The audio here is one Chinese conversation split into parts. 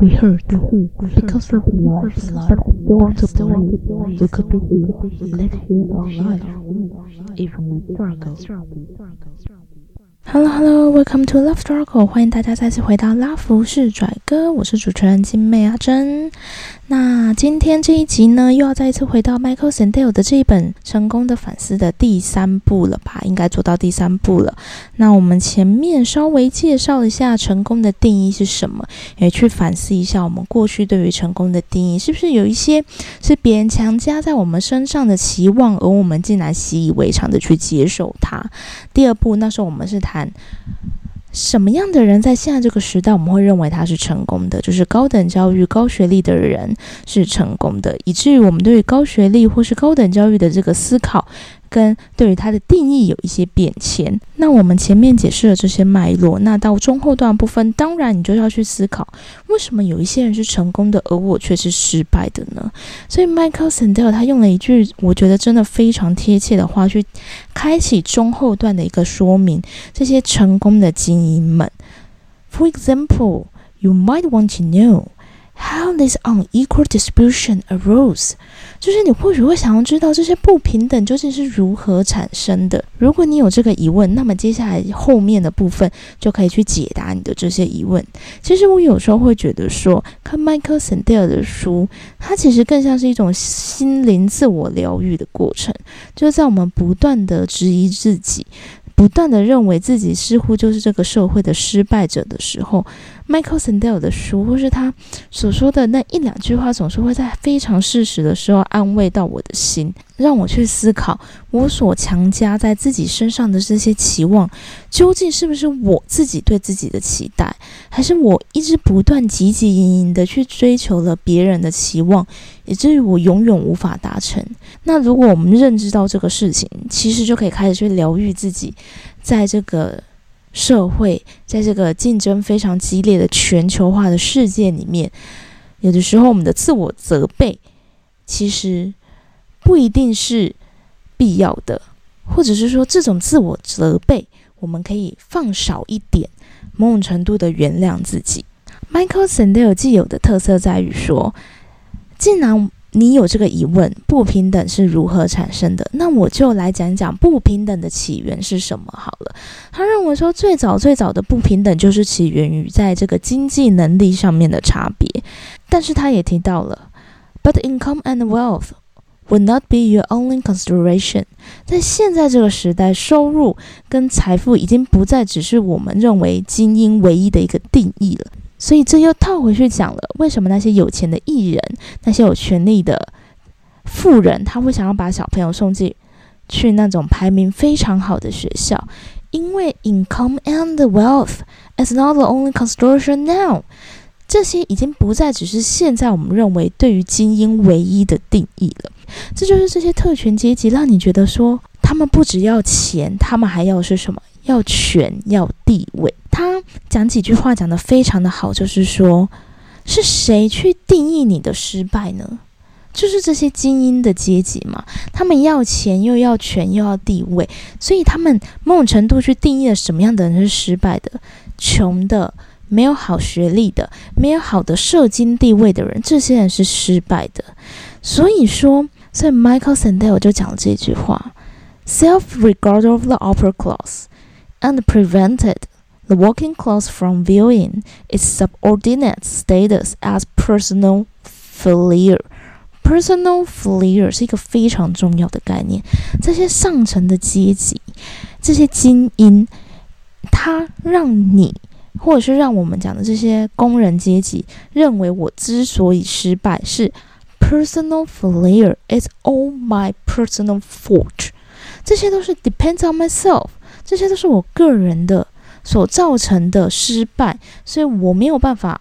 We hurt because of love. They want to believe we could be live here our life, even in struggle. Hello Hello, welcome to Love Struggle，欢迎大家再次回到拉弗士拽哥，我是主持人金妹阿珍。那今天这一集呢，又要再一次回到 Michael Sandel 的这一本《成功的反思》的第三部了吧？应该做到第三部了。那我们前面稍微介绍一下成功的定义是什么，也去反思一下我们过去对于成功的定义，是不是有一些是别人强加在我们身上的期望，而我们竟然习以为常的去接受它？第二步，那时候我们是谈。什么样的人在现在这个时代，我们会认为他是成功的？就是高等教育、高学历的人是成功的，以至于我们对于高学历或是高等教育的这个思考。跟对于它的定义有一些变迁。那我们前面解释了这些脉络，那到中后段部分，当然你就要去思考，为什么有一些人是成功的，而我却是失败的呢？所以 Michael Sandel 他用了一句我觉得真的非常贴切的话，去开启中后段的一个说明。这些成功的精英们，For example, you might want to know. How this unequal distribution arose，就是你或许会想要知道这些不平等究竟是如何产生的。如果你有这个疑问，那么接下来后面的部分就可以去解答你的这些疑问。其实我有时候会觉得说，看 Michael Sandel 的书，它其实更像是一种心灵自我疗愈的过程，就是在我们不断的质疑自己。不断的认为自己似乎就是这个社会的失败者的时候，Michael Sandel 的书或是他所说的那一两句话，总是会在非常事实的时候安慰到我的心。让我去思考，我所强加在自己身上的这些期望，究竟是不是我自己对自己的期待，还是我一直不断汲汲营营的去追求了别人的期望，以至于我永远无法达成？那如果我们认知到这个事情，其实就可以开始去疗愈自己，在这个社会，在这个竞争非常激烈的全球化的世界里面，有的时候我们的自我责备，其实。不一定是必要的，或者是说这种自我责备，我们可以放少一点，某种程度的原谅自己。Michael Sandel 既有的特色在于说，既然你有这个疑问，不平等是如何产生的，那我就来讲讲不平等的起源是什么好了。他认为说，最早最早的不平等就是起源于在这个经济能力上面的差别，但是他也提到了，But income and wealth。Would not be your only consideration。在现在这个时代，收入跟财富已经不再只是我们认为精英唯一的一个定义了。所以这又套回去讲了，为什么那些有钱的艺人、那些有权利的富人，他会想要把小朋友送进去那种排名非常好的学校？因为 income and wealth is not the only construction now。这些已经不再只是现在我们认为对于精英唯一的定义了。这就是这些特权阶级让你觉得说，他们不只要钱，他们还要是什么？要权，要地位。他讲几句话讲得非常的好，就是说，是谁去定义你的失败呢？就是这些精英的阶级嘛。他们要钱，又要权，又要地位，所以他们某种程度去定义了什么样的人是失败的？穷的，没有好学历的，没有好的社经地位的人，这些人是失败的。所以说。所以 Michael Sandel 就讲了这句话：self-regard of the upper class and prevented the working class from viewing its subordinate status as personal failure. Personal failure 是一个非常重要的概念。这些上层的阶级，这些精英，他让你，或者是让我们讲的这些工人阶级，认为我之所以失败是。personal failure is all my personal fault，这些都是 depends on myself， 这些都是我个人的所造成的失败，所以我没有办法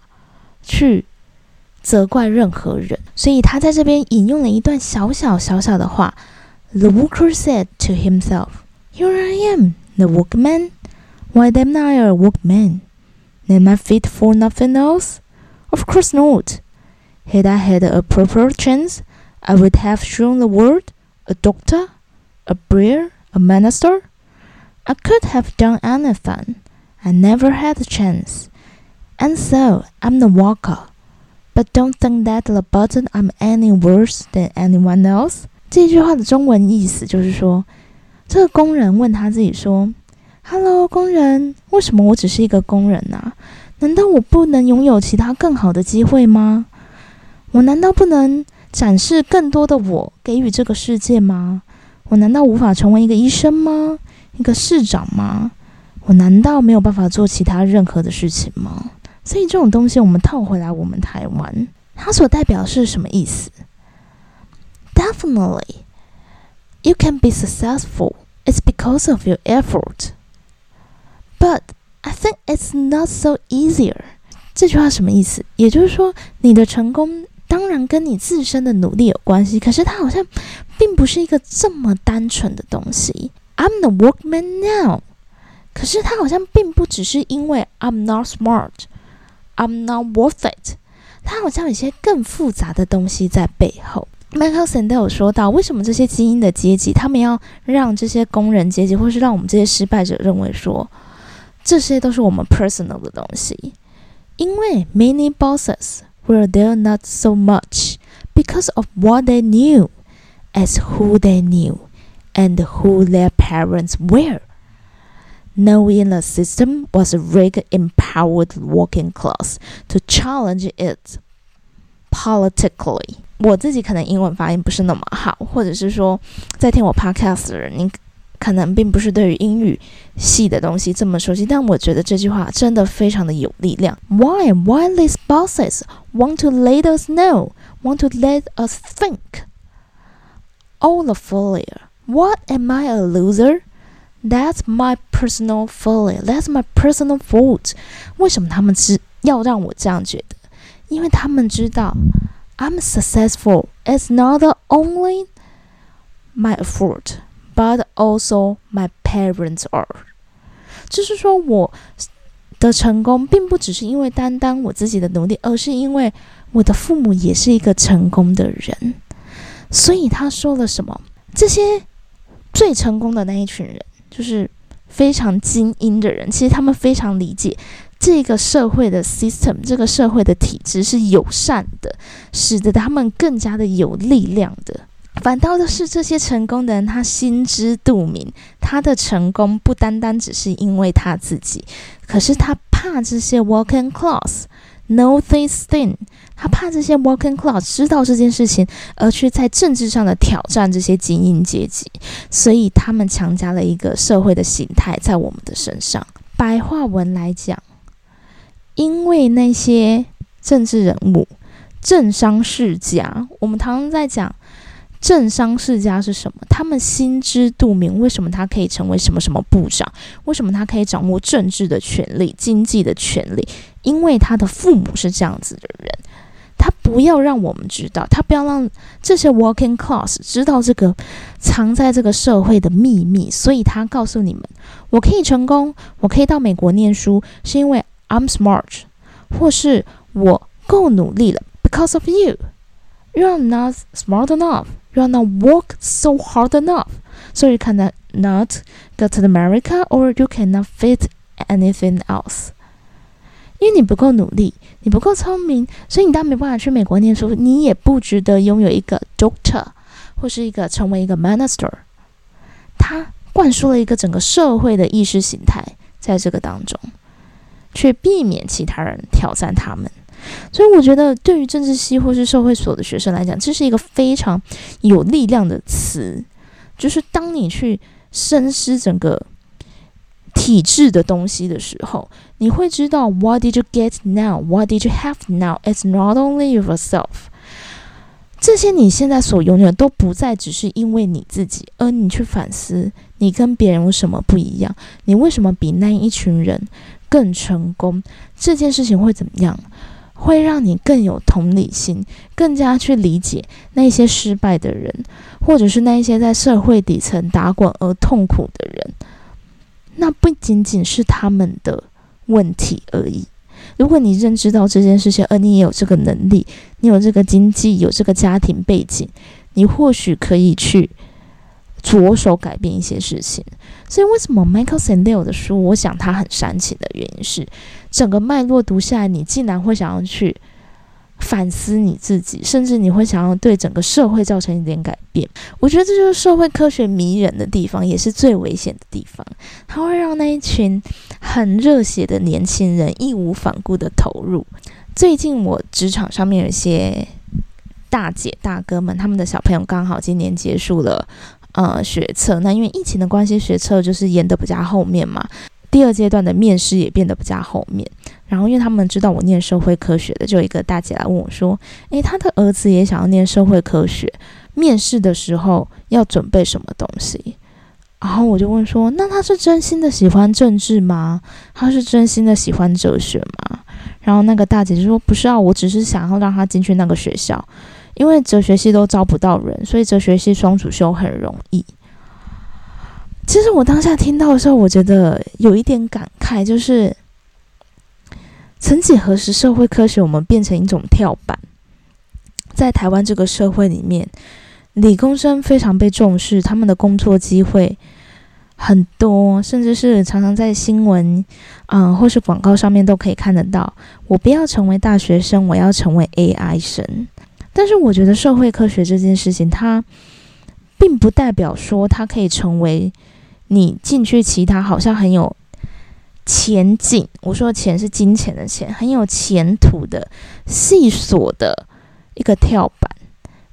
去责怪任何人。所以他在这边引用了一段小小小小的话：The worker said to himself, "Here I am, the workman. Why am I a workman? Am I fit for nothing else? Of course not." Had I had a proper chance, I would have shown the world a doctor, a brewer, a minister. I could have done anything. I never had a chance. And so I'm the worker, But don't think that the button I'm any worse than anyone else。这句话的中文意思就是说，这个工人问他自己说：“Hello，工人，为什么我只是一个工人呢？难道我不能拥有其他更好的机会吗？我难道不能展示更多的我给予这个世界吗？我难道无法成为一个医生吗？一个市长吗？我难道没有办法做其他任何的事情吗？”所以这种东西，我们套回来，我们台湾，它所代表是什么意思？Definitely, you can be successful. It's because of your effort. But I think it's not so easier. 这句话什么意思？也就是说，你的成功当然跟你自身的努力有关系，可是它好像并不是一个这么单纯的东西。I'm the workman now. 可是它好像并不只是因为 I'm not smart. I'm not worth it。它好像有些更复杂的东西在背后。Michael Sandel 有说到，为什么这些精英的阶级，他们要让这些工人阶级，或是让我们这些失败者认为说，这些都是我们 personal 的东西？因为 many bosses were there not so much because of what they knew as who they knew and who their parents were knowing the system was rigged empowered working class to challenge it politically。我自己可能英文发音不是那么好，或者是说在听我 podcast 的人，你可能并不是对于英语系的东西这么熟悉，但我觉得这句话真的非常的有力量。Why? Why these bosses want to let us know, want to let us think? All the failure. What am I a loser? That's my personal feeling. That's my personal fault. 为什么他们知要让我这样觉得？因为他们知道，I'm successful. It's not only my effort, but also my parents are. 就是说，我的成功并不只是因为单单我自己的努力，而是因为我的父母也是一个成功的人。所以他说了什么？这些 最成功的那一群人。就是非常精英的人，其实他们非常理解这个社会的 system，这个社会的体制是友善的，使得他们更加的有力量的。反倒的是这些成功的人，他心知肚明，他的成功不单单只是因为他自己，可是他怕这些 working class。No this thing，他怕这些 working class 知道这件事情，而去在政治上的挑战这些精英阶级，所以他们强加了一个社会的形态在我们的身上。白话文来讲，因为那些政治人物、政商世家，我们常常在讲。政商世家是什么？他们心知肚明，为什么他可以成为什么什么部长？为什么他可以掌握政治的权利、经济的权利？因为他的父母是这样子的人。他不要让我们知道，他不要让这些 working class 知道这个藏在这个社会的秘密。所以他告诉你们：我可以成功，我可以到美国念书，是因为 I'm smart，或是我够努力了，because of you，you are not smart enough. you are not work so hard enough, so you cannot not go to America or you cannot fit anything else. 因为你不够努力，你不够聪明，所以你当没办法去美国念书。你也不值得拥有一个 doctor 或是一个成为一个 minister。他灌输了一个整个社会的意识形态在这个当中，却避免其他人挑战他们。所以我觉得，对于政治系或是社会所的学生来讲，这是一个非常有力量的词。就是当你去深思整个体制的东西的时候，你会知道，What did you get now? What did you have now? It's not only yourself。这些你现在所拥有的都不再只是因为你自己，而你去反思，你跟别人有什么不一样？你为什么比那一群人更成功？这件事情会怎么样？会让你更有同理心，更加去理解那些失败的人，或者是那一些在社会底层打滚而痛苦的人。那不仅仅是他们的问题而已。如果你认知到这件事情，而你也有这个能力，你有这个经济，有这个家庭背景，你或许可以去。着手改变一些事情，所以为什么 Michael Sandel 的书，我想他很煽情的原因是，整个脉络读下来，你竟然会想要去反思你自己，甚至你会想要对整个社会造成一点改变。我觉得这就是社会科学迷人的地方，也是最危险的地方。它会让那一群很热血的年轻人义无反顾的投入。最近我职场上面有一些大姐大哥们，他们的小朋友刚好今年结束了呃学测，那因为疫情的关系，学测就是延的比较后面嘛。第二阶段的面试也变得比较后面，然后因为他们知道我念社会科学的，就一个大姐来问我说：“诶，他的儿子也想要念社会科学，面试的时候要准备什么东西？”然后我就问说：“那他是真心的喜欢政治吗？他是真心的喜欢哲学吗？”然后那个大姐就说：“不是啊，我只是想要让他进去那个学校，因为哲学系都招不到人，所以哲学系双主修很容易。”其实我当下听到的时候，我觉得有一点感慨，就是曾几何时，社会科学我们变成一种跳板，在台湾这个社会里面，理工生非常被重视，他们的工作机会很多，甚至是常常在新闻，嗯，或是广告上面都可以看得到。我不要成为大学生，我要成为 AI 生。但是我觉得社会科学这件事情，它并不代表说它可以成为。你进去，其他好像很有前景。我说的钱是金钱的钱，很有前途的细索的一个跳板。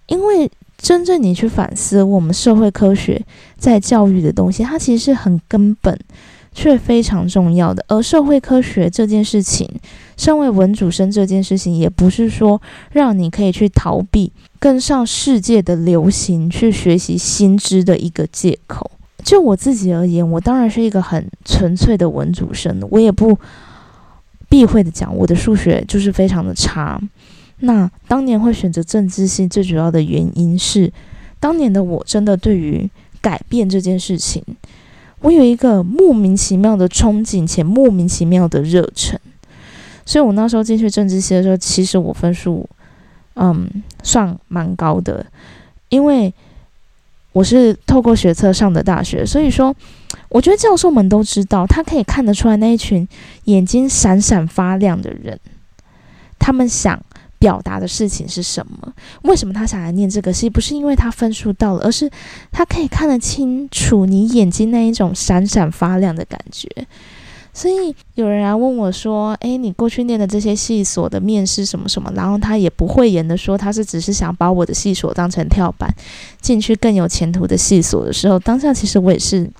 因为真正你去反思我们社会科学在教育的东西，它其实是很根本却非常重要的。而社会科学这件事情，身为文主生这件事情，也不是说让你可以去逃避跟上世界的流行，去学习新知的一个借口。就我自己而言，我当然是一个很纯粹的文主生，我也不避讳的讲，我的数学就是非常的差。那当年会选择政治系，最主要的原因是，当年的我真的对于改变这件事情，我有一个莫名其妙的憧憬，且莫名其妙的热忱。所以我那时候进去政治系的时候，其实我分数嗯算蛮高的，因为。我是透过学测上的大学，所以说，我觉得教授们都知道，他可以看得出来那一群眼睛闪闪发亮的人，他们想表达的事情是什么？为什么他想来念这个系？不是因为他分数到了，而是他可以看得清楚你眼睛那一种闪闪发亮的感觉。所以有人来问我说：“诶，你过去念的这些系所的面试什么什么？”然后他也不讳言的说，他是只是想把我的系所当成跳板，进去更有前途的系所的时候，当下其实我也是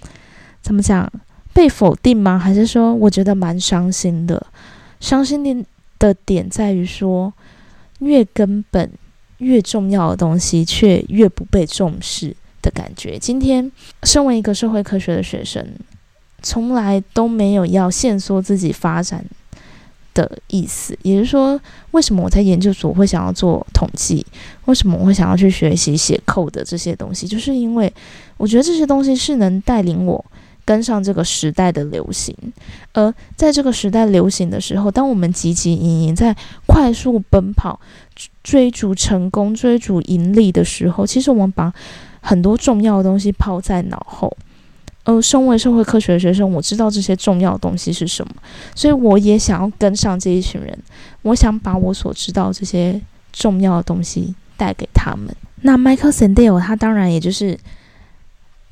怎么讲被否定吗？还是说我觉得蛮伤心的？伤心的的点在于说，越根本越重要的东西，却越不被重视的感觉。今天身为一个社会科学的学生。从来都没有要限缩自己发展的意思，也就是说，为什么我在研究所会想要做统计？为什么我会想要去学习写扣的这些东西？就是因为我觉得这些东西是能带领我跟上这个时代的流行。而在这个时代流行的时候，当我们汲汲营营在快速奔跑、追逐成功、追逐盈利的时候，其实我们把很多重要的东西抛在脑后。呃，身为社会科学的学生，我知道这些重要的东西是什么，所以我也想要跟上这一群人。我想把我所知道这些重要的东西带给他们。那 Michael Sandel 他当然也就是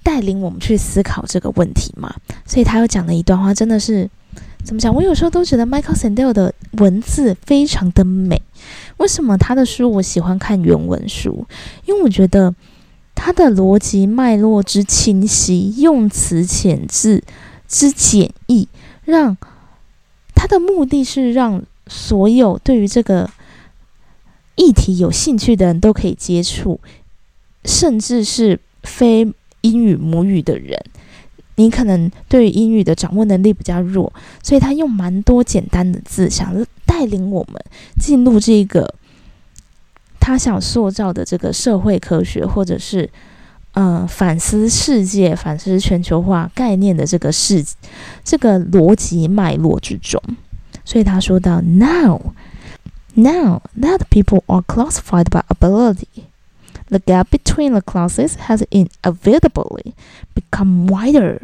带领我们去思考这个问题嘛，所以他又讲了一段话，真的是怎么讲？我有时候都觉得 Michael Sandel 的文字非常的美。为什么他的书我喜欢看原文书？因为我觉得。它的逻辑脉络之清晰，用词遣字之简易，让它的目的是让所有对于这个议题有兴趣的人都可以接触，甚至是非英语母语的人，你可能对英语的掌握能力比较弱，所以他用蛮多简单的字，想带领我们进入这个。他想塑造的这个社会科学，或者是呃反思世界、反思全球化概念的这个世这个逻辑脉络之中，所以他说到：Now, now that people are classified by ability, the gap between the classes has inevitably become wider。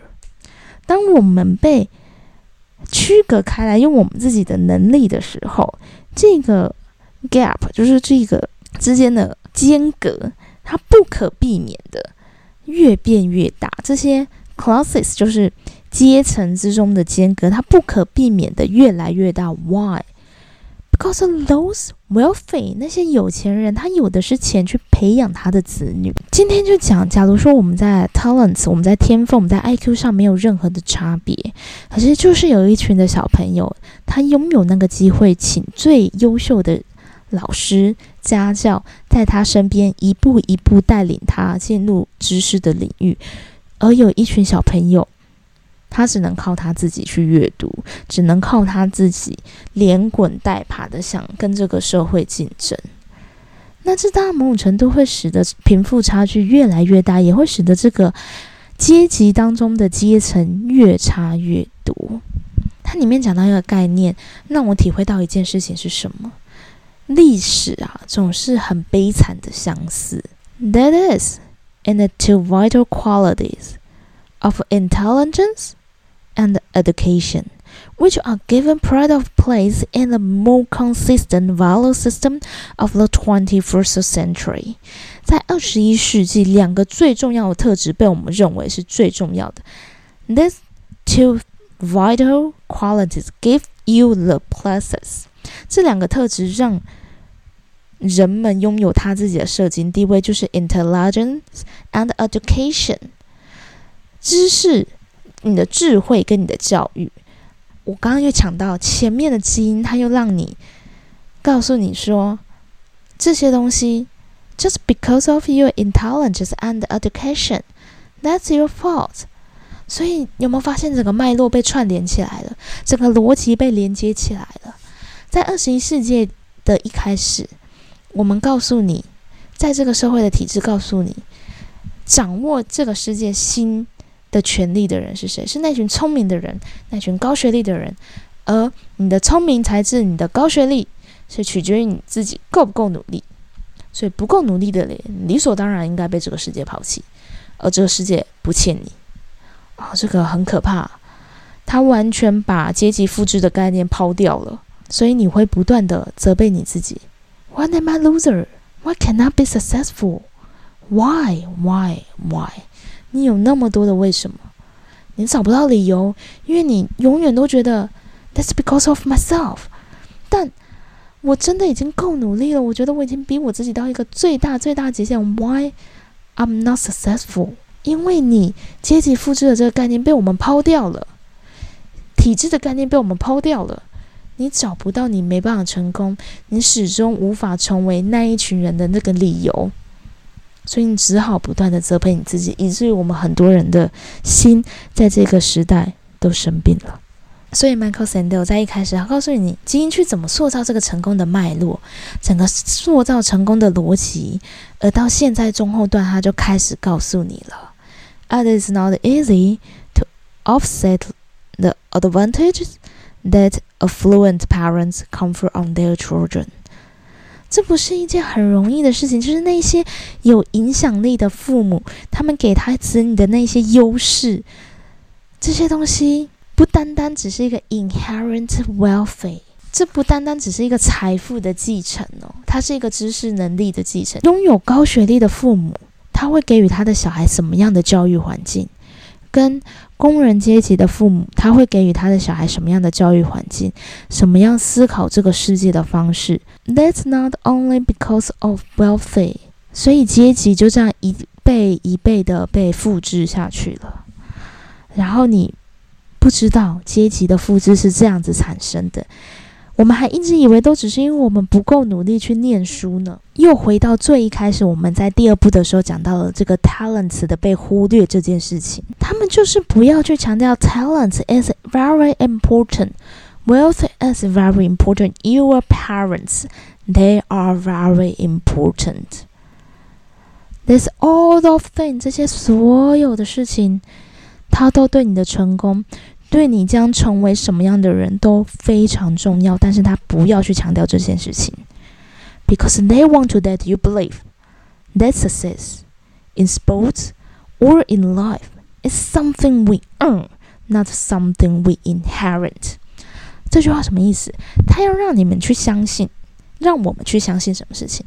当我们被区隔开来，用我们自己的能力的时候，这个。gap，就是这个之间的间隔，它不可避免的越变越大。这些 classes 就是阶层之中的间隔，它不可避免的越来越大。Why？Because those wealthy 那些有钱人，他有的是钱去培养他的子女。今天就讲，假如说我们在 talents，我们在天赋，我们在 IQ 上没有任何的差别，可是就是有一群的小朋友，他拥有那个机会，请最优秀的老师、家教在他身边，一步一步带领他进入知识的领域，而有一群小朋友。他只能靠他自己去阅读，只能靠他自己连滚带爬的想跟这个社会竞争。那这当然某种程度会使得贫富差距越来越大，也会使得这个阶级当中的阶层越差越多。它里面讲到一个概念，让我体会到一件事情是什么？历史啊，总是很悲惨的相似。That is, in the two vital qualities of intelligence. and education, which are given pride of place in the more consistent value system of the 21st century。在二十一世纪，两个最重要的特质被我们认为是最重要的。These two vital qualities give you the places。这两个特质让 人们拥有他自己的社经地位，就是 intelligence and education，知识你的智慧跟你的教育，我刚刚又讲到前面的基因，它又让你告诉你说这些东西，just because of your intelligence and education，that's your fault。所以有没有发现整个脉络被串联起来了，整个逻辑被连接起来了？在二十一世纪的一开始，我们告诉你，在这个社会的体制告诉你，掌握这个世界新。的权利的人是谁？是那群聪明的人，那群高学历的人。而你的聪明才智、你的高学历，是取决于你自己够不够努力。所以不够努力的人，理所当然应该被这个世界抛弃，而这个世界不欠你。啊，这个很可怕。他完全把阶级复制的概念抛掉了，所以你会不断的责备你自己。Why am I loser? Why cannot be successful? Why? Why? Why? 你有那么多的为什么，你找不到理由，因为你永远都觉得 That's because of myself。但我真的已经够努力了，我觉得我已经逼我自己到一个最大最大极限。Why I'm not successful？因为你阶级复制的这个概念被我们抛掉了，体制的概念被我们抛掉了，你找不到你没办法成功，你始终无法成为那一群人的那个理由。所以你只好不断的责备你自己，以至于我们很多人的心在这个时代都生病了。所以 Michael Sandel 在一开始他告诉你，基因去怎么塑造这个成功的脉络，整个塑造成功的逻辑，而到现在中后段他就开始告诉你了：，It is not easy to offset the advantages that affluent parents confer on their children。这不是一件很容易的事情，就是那些有影响力的父母，他们给他子女的那些优势，这些东西不单单只是一个 inherent wealth，这不单单只是一个财富的继承哦，它是一个知识能力的继承。拥有高学历的父母，他会给予他的小孩什么样的教育环境？跟工人阶级的父母，他会给予他的小孩什么样的教育环境？什么样思考这个世界的方式？That's not only because of wealthy，所以阶级就这样一辈一辈的被复制下去了。然后你不知道阶级的复制是这样子产生的。我们还一直以为都只是因为我们不够努力去念书呢。又回到最一开始，我们在第二部的时候讲到了这个 talents 的被忽略这件事情。他们就是不要去强调 talents is very important, wealth is very important, your parents they are very important. This all of things 这些所有的事情，它都对你的成功。对你将成为什么样的人都非常重要，但是他不要去强调这件事情，because they want to let you believe that success in sports or in life is something we earn, not something we inherit。这句话什么意思？他要让你们去相信，让我们去相信什么事情？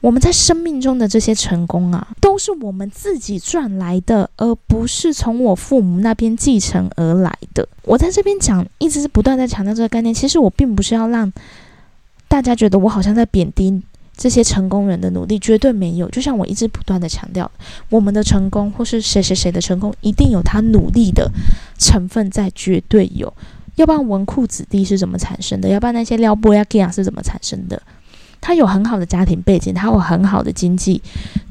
我们在生命中的这些成功啊，都是我们自己赚来的，而不是从我父母那边继承而来的。我在这边讲，一直是不断在强调这个概念。其实我并不是要让大家觉得我好像在贬低这些成功人的努力，绝对没有。就像我一直不断的强调，我们的成功或是谁谁谁的成功，一定有他努力的成分在，绝对有。要不然纨绔子弟是怎么产生的？要不然那些撩拨呀、给啊是怎么产生的？他有很好的家庭背景，他有很好的经济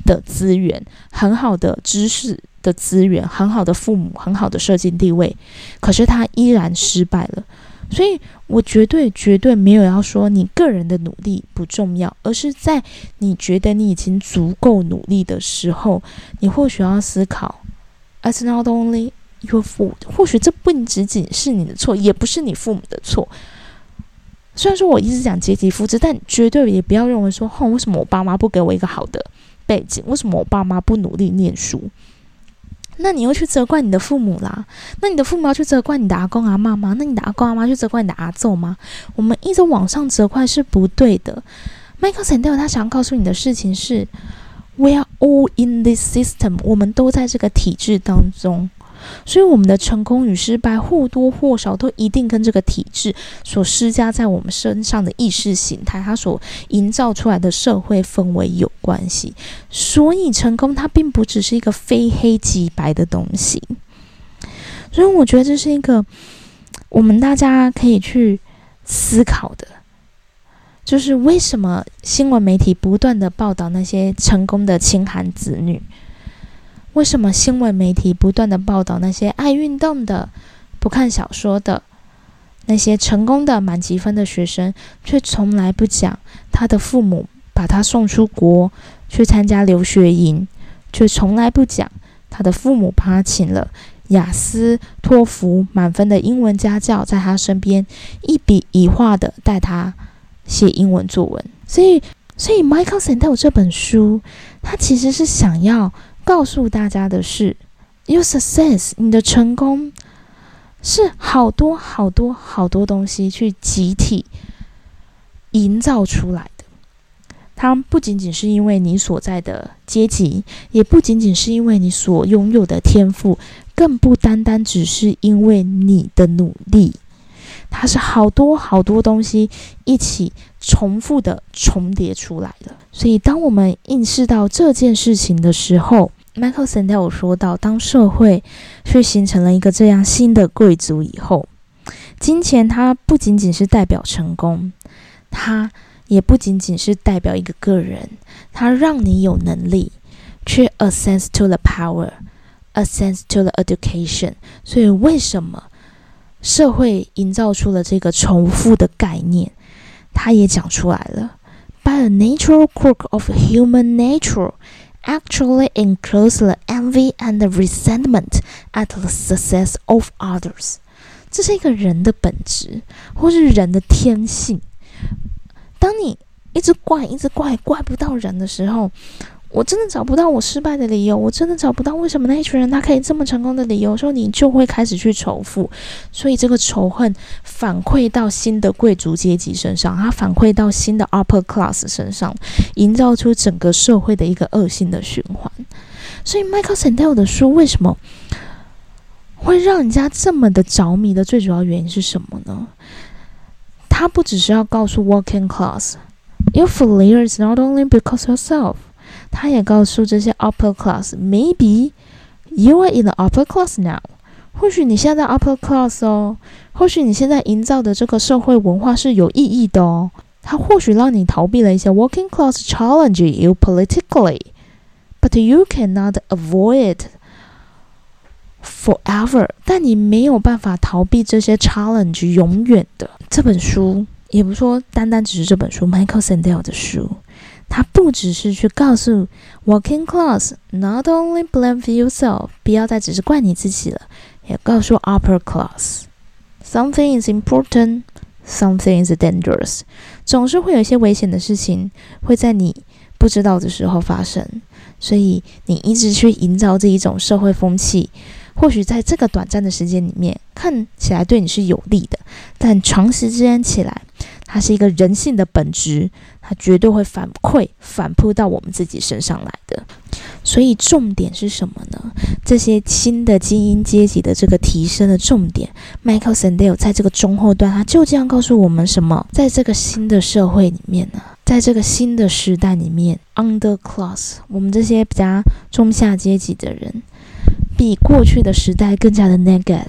的资源，很好的知识的资源，很好的父母，很好的社经地位，可是他依然失败了。所以我绝对绝对没有要说你个人的努力不重要，而是在你觉得你已经足够努力的时候，你或许要思考，It's not only your fault，或许这不仅仅是你的错，也不是你父母的错。虽然说我一直讲阶级复制，但绝对也不要认为说，哼，为什么我爸妈不给我一个好的背景？为什么我爸妈不努力念书？那你又去责怪你的父母啦？那你的父母要去责怪你的阿公阿妈吗？那你的阿公阿妈去责怪你的阿祖吗？我们一直往上责怪是不对的。Michael Sandel 他想要告诉你的事情是，We are all in this system，我们都在这个体制当中。所以，我们的成功与失败或多或少都一定跟这个体制所施加在我们身上的意识形态，它所营造出来的社会氛围有关系。所以，成功它并不只是一个非黑即白的东西。所以，我觉得这是一个我们大家可以去思考的，就是为什么新闻媒体不断的报道那些成功的清寒子女。为什么新闻媒体不断的报道那些爱运动的、不看小说的、那些成功的满级分的学生，却从来不讲他的父母把他送出国去参加留学营，却从来不讲他的父母帮他请了雅思、托福满分的英文家教，在他身边一笔一画的带他写英文作文。所以，所以 Michael Sandel 这本书，他其实是想要。告诉大家的是，your success，你的成功是好多好多好多东西去集体营造出来的。它不仅仅是因为你所在的阶级，也不仅仅是因为你所拥有的天赋，更不单单只是因为你的努力。它是好多好多东西一起重复的重叠出来的。所以，当我们意识到这件事情的时候，Michael Sandel 说到，当社会去形成了一个这样新的贵族以后，金钱它不仅仅是代表成功，它也不仅仅是代表一个个人，它让你有能力去 access to the power，access to the education。所以，为什么社会营造出了这个重复的概念？他也讲出来了，by a natural quirk of human nature。actually includes the envy and the resentment at the success of others。这是一个人的本质，或是人的天性。当你一直怪、一直怪、怪不到人的时候， 我真的找不到我失败的理由，我真的找不到为什么那一群人他可以这么成功的理由，说你就会开始去仇富，所以这个仇恨反馈到新的贵族阶级身上，它反馈到新的 upper class 身上，营造出整个社会的一个恶性的循环。所以 Michael Sandel 的书为什么会让人家这么的着迷的最主要原因是什么呢？他不只是要告诉 working class，your failure is not only because yourself。他也告诉这些 upper class，maybe you are in the upper class now。或许你现在 upper class 哦，或许你现在营造的这个社会文化是有意义的哦。它或许让你逃避了一些 working class challenge you politically，but you cannot avoid forever。但你没有办法逃避这些 challenge 永远的。这本书也不说单单只是这本书，Michael Sandel 的书。他不只是去告诉 working class，not only blame for yourself，不要再只是怪你自己了，也告诉 upper class，something is important，something is dangerous，总是会有一些危险的事情会在你不知道的时候发生，所以你一直去营造这一种社会风气，或许在这个短暂的时间里面看起来对你是有利的，但长时间起来。它是一个人性的本质，它绝对会反馈、反扑到我们自己身上来的。所以重点是什么呢？这些新的精英阶级的这个提升的重点，Michael Sandel 在这个中后段，他就这样告诉我们什么？在这个新的社会里面呢，在这个新的时代里面，Underclass，我们这些比较中下阶级的人，比过去的时代更加的 negative，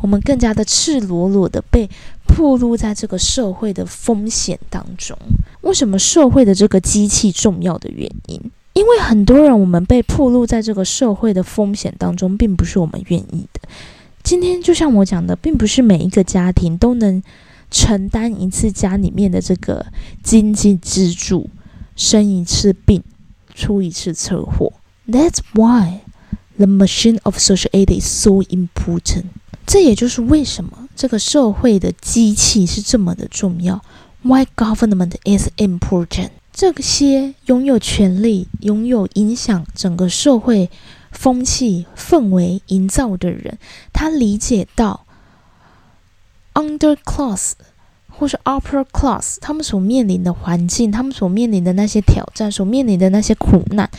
我们更加的赤裸裸的被暴露在这个社会的风险当中。为什么社会的这个机器重要的原因？因为很多人，我们被暴露在这个社会的风险当中，并不是我们愿意的。今天就像我讲的，并不是每一个家庭都能承担一次家里面的这个经济支柱，生一次病，出一次车祸。That's why the machine of social aid is so important。这也就是为什么这个社会的机器是这么的重要。Why government is important？这些拥有权力、拥有影响整个社会风气氛围营造的人，他理解到 underclass 或是 upper class 他们所面临的环境，他们所面临的那些挑战，所面临的那些苦难。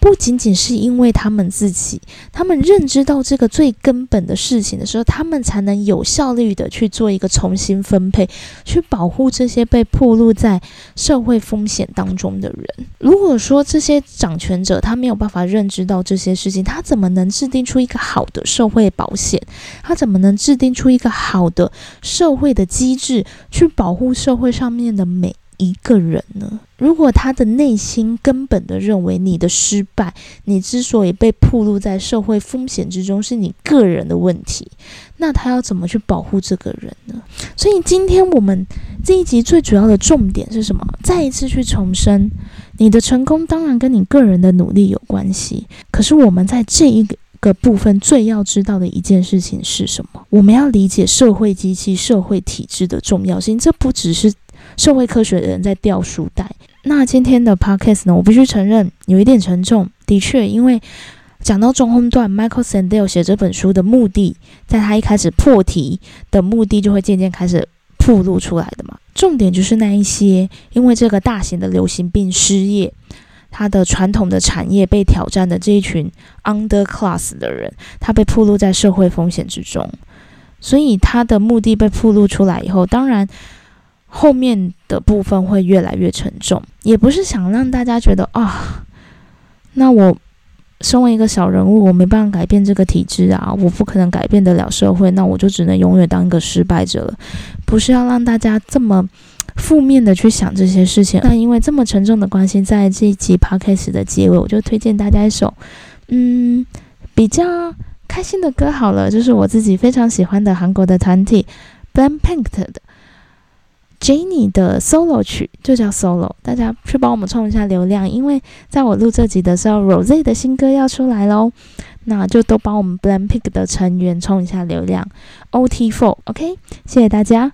不仅仅是因为他们自己，他们认知到这个最根本的事情的时候，他们才能有效率的去做一个重新分配，去保护这些被暴露在社会风险当中的人。如果说这些掌权者他没有办法认知到这些事情，他怎么能制定出一个好的社会保险？他怎么能制定出一个好的社会的机制，去保护社会上面的每？一个人呢？如果他的内心根本的认为你的失败，你之所以被暴露在社会风险之中，是你个人的问题，那他要怎么去保护这个人呢？所以今天我们这一集最主要的重点是什么？再一次去重申，你的成功当然跟你个人的努力有关系。可是我们在这一个部分最要知道的一件事情是什么？我们要理解社会机器、社会体制的重要性。这不只是。社会科学的人在掉书袋。那今天的 podcast 呢？我必须承认有一点沉重。的确，因为讲到中后段，Michael Sandel 写这本书的目的，在他一开始破题的目的，就会渐渐开始暴露出来的嘛。重点就是那一些因为这个大型的流行病失业，他的传统的产业被挑战的这一群 underclass 的人，他被暴露在社会风险之中。所以他的目的被暴露出来以后，当然。后面的部分会越来越沉重，也不是想让大家觉得啊，那我身为一个小人物，我没办法改变这个体制啊，我不可能改变得了社会，那我就只能永远当一个失败者了。不是要让大家这么负面的去想这些事情。那因为这么沉重的关系，在这一集 podcast 的结尾，我就推荐大家一首嗯比较开心的歌好了，就是我自己非常喜欢的韩国的团体 Blackpink 的。Jenny 的 solo 曲就叫 solo，大家去帮我们冲一下流量，因为在我录这集的时候，Rose 的新歌要出来喽，那就都帮我们 b l a n d Pick 的成员冲一下流量。OT4，OK，谢谢大家。